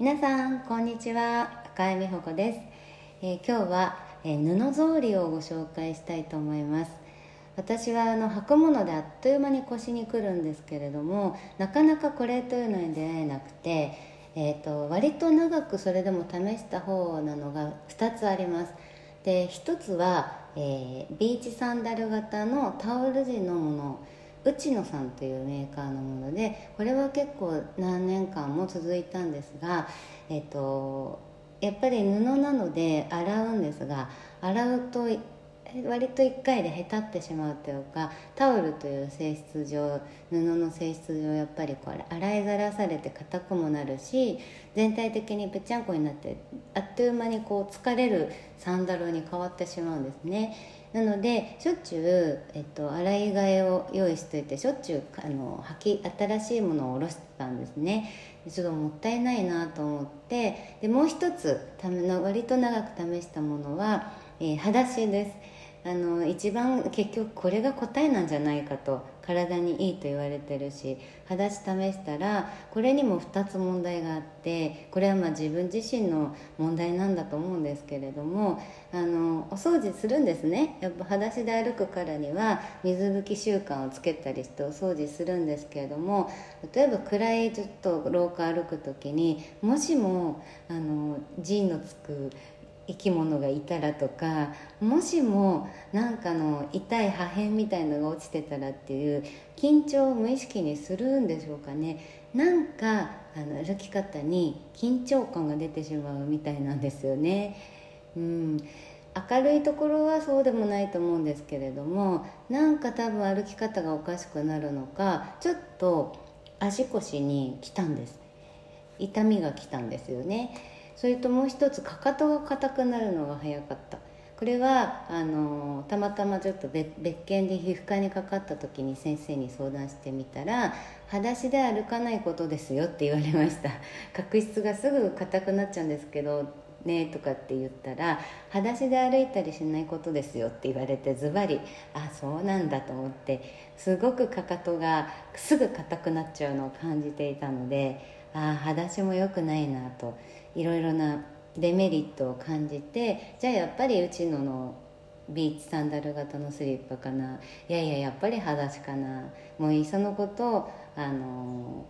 皆さんこんにちは。赤井美穂子です、えー、今日は、えー、布草履をご紹介したいと思います。私はあの履くものであっという間に腰にくるんですけれどもなかなかこれというのに出会えなくて、えーと、割と長くそれでも試した方なのが2つあります。で1つは、えー、ビーチサンダル型のタオル地のもの。内野さんというメーカーのものでこれは結構何年間も続いたんですが、えーと、やっぱり布なので洗うんですが洗うと割と1回でへたってしまうというかタオルという性質上布の性質上やっぱりこれ洗いざらされて硬くもなるし全体的にぺちゃんこになってあっという間にこう疲れるサンダルに変わってしまうんですね。なのでしょっちゅう、えっと、洗い替えを用意しといてしょっちゅうあの履き新しいものを下ろしてたんですね。ちょっともったいないなと思ってでもう一つための割と長く試したものは、えー、裸足です。あの一番結局これが答えなんじゃないかと体にいいと言われてるし裸足試したらこれにも2つ問題があってこれはまあ自分自身の問題なんだと思うんですけれどもあのお掃除するんですね。やっぱ裸足で歩くからには水拭き習慣をつけたりしてお掃除するんですけれども例えば暗いちょっと廊下歩く時にもしもあの陣のつく生き物がいたらとかもしも何かの痛い破片みたいのが落ちてたらっていう緊張を無意識にするんでしょうかね。なんかあの歩き方に緊張感が出てしまうみたいなんですよね。うん。明るいところはそうでもないと思うんですけれどもなんか多分歩き方がおかしくなるのかちょっと足腰に来たんです。痛みが来たんですよね。それともう一つかかとが硬くなるのが早かった。これはあのたまたまちょっと別件で皮膚科にかかった時に先生に相談してみたら「裸足で歩かないことですよ」って言われました。角質がすぐ硬くなっちゃうんですけどねとかって言ったら「裸足で歩いたりしないことですよ」って言われてズバリあそうなんだと思ってすごくかかとがすぐ硬くなっちゃうのを感じていたのでああ裸足も良くないなと。いろいろなデメリットを感じてじゃあやっぱりうちののビーチサンダル型のスリッパかないやいややっぱり裸足かなもういっそのことあの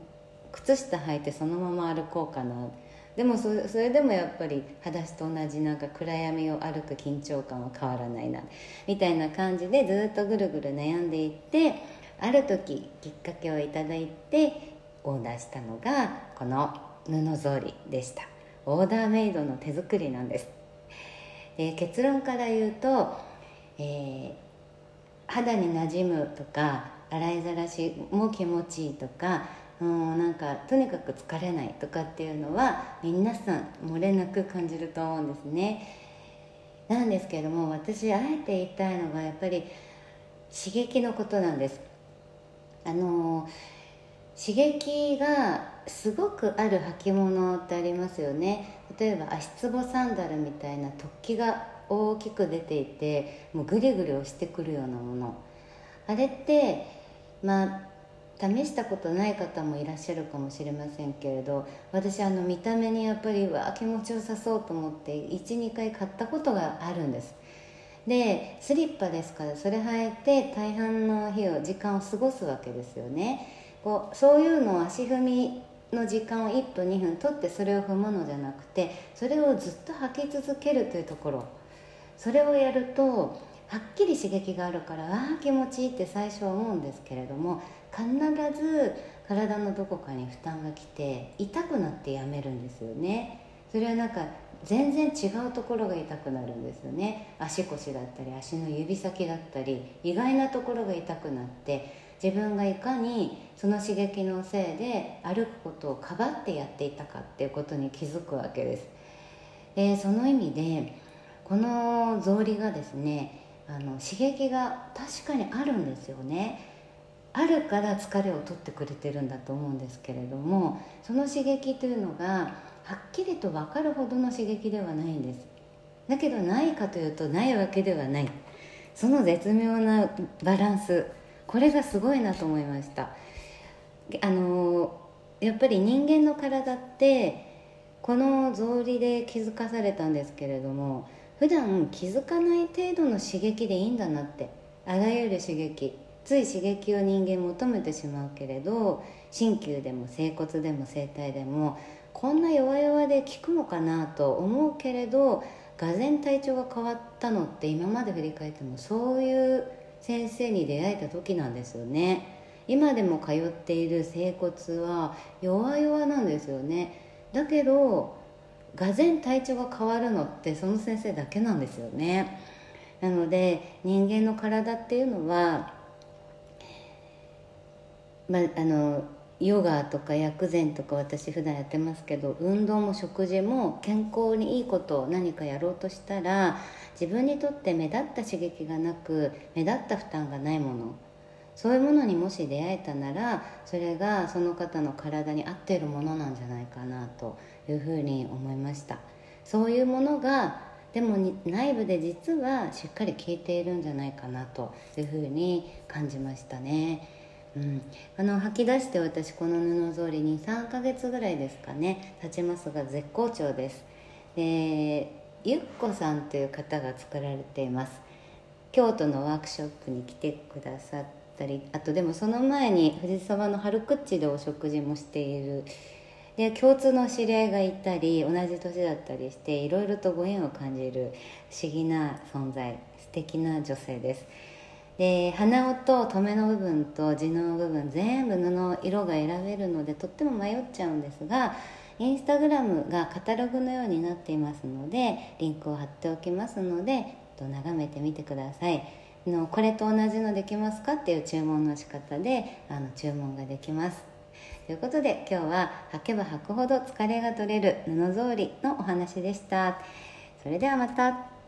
靴下履いてそのまま歩こうかなでもそれでもやっぱり裸足と同じなんか暗闇を歩く緊張感は変わらないなみたいな感じでずっとぐるぐる悩んでいってある時きっかけをいただいてオーダーしたのがこの布ぞりでした。オーダーメイドの手作りなんです。で結論から言うと、えー、肌になじむとか洗いざらしも気持ちいいとかうんなんかとにかく疲れないとかっていうのは皆さん漏れなく感じると思うんですね。なんですけれども私あえて言いたいのがやっぱり刺激のことなんです。あのー刺激がすごくある履物ってありますよね。例えば足つぼサンダルみたいな突起が大きく出ていてもうグリグリ押してくるようなもの。あれってまあ試したことない方もいらっしゃるかもしれませんけれど私あの見た目にやっぱりわ気持ちよさそうと思って12回買ったことがあるんです。でスリッパですからそれ履いて大半の日を時間を過ごすわけですよね。こうそういうのを足踏みの時間を1分2分取ってそれを踏むのじゃなくてそれをずっと履き続けるというところ。それをやるとはっきり刺激があるからああ気持ちいいって最初は思うんですけれども必ず体のどこかに負担がきて痛くなってやめるんですよね。それはなんか全然違うところが痛くなるんですよね。足腰だったり足の指先だったり意外なところが痛くなって自分がいかにその刺激のせいで歩くことをかばってやっていたかっていうことに気づくわけです。でその意味でこの草履がですねあの刺激が確かにあるんですよね。あるから疲れを取ってくれてるんだと思うんですけれどもその刺激というのがはっきりと分かるほどの刺激ではないんです。だけどないかというとないわけではない。その絶妙なバランス。これがすごいなと思いました。あのやっぱり人間の体ってこの草履で気づかされたんですけれども普段気づかない程度の刺激でいいんだなってあらゆる刺激つい刺激を人間求めてしまうけれど鍼灸でも整骨でも整体でもこんな弱々で効くのかなと思うけれどがぜ体調が変わったのって今まで振り返ってもそういう先生に出会えた時なんですよね。今でも通っている整骨は弱々なんですよね。だけどがぜ体調が変わるのってその先生だけなんですよね。なので人間の体っていうのはまああのヨガとか薬膳とか私普段やってますけど運動も食事も健康にいいことを何かやろうとしたら自分にとって目立った刺激がなく目立った負担がないもの。そういうものにもし出会えたならそれがその方の体に合っているものなんじゃないかなというふうに思いました。そういうものがでも内部で実はしっかり効いているんじゃないかなというふうに感じましたね。うん、あの吐き出して私この布草履に3ヶ月ぐらいですかね。経ちますが絶好調です。でゆっこさんという方が作られています。京都のワークショップに来てくださったりあとでもその前に藤沢の春クッチでお食事もしている。で共通の知り合いがいたり同じ年だったりしていろいろとご縁を感じる不思議な存在素敵な女性です。で鼻緒と留めの部分と地の部分全部布の色が選べるのでとっても迷っちゃうんですがインスタグラムがカタログのようになっていますのでリンクを貼っておきますので眺めてみてください。のこれと同じのできますかっていう注文の仕方であの注文ができます。ということで今日は履けば履くほど疲れが取れる布草履のお話でした。それではまた。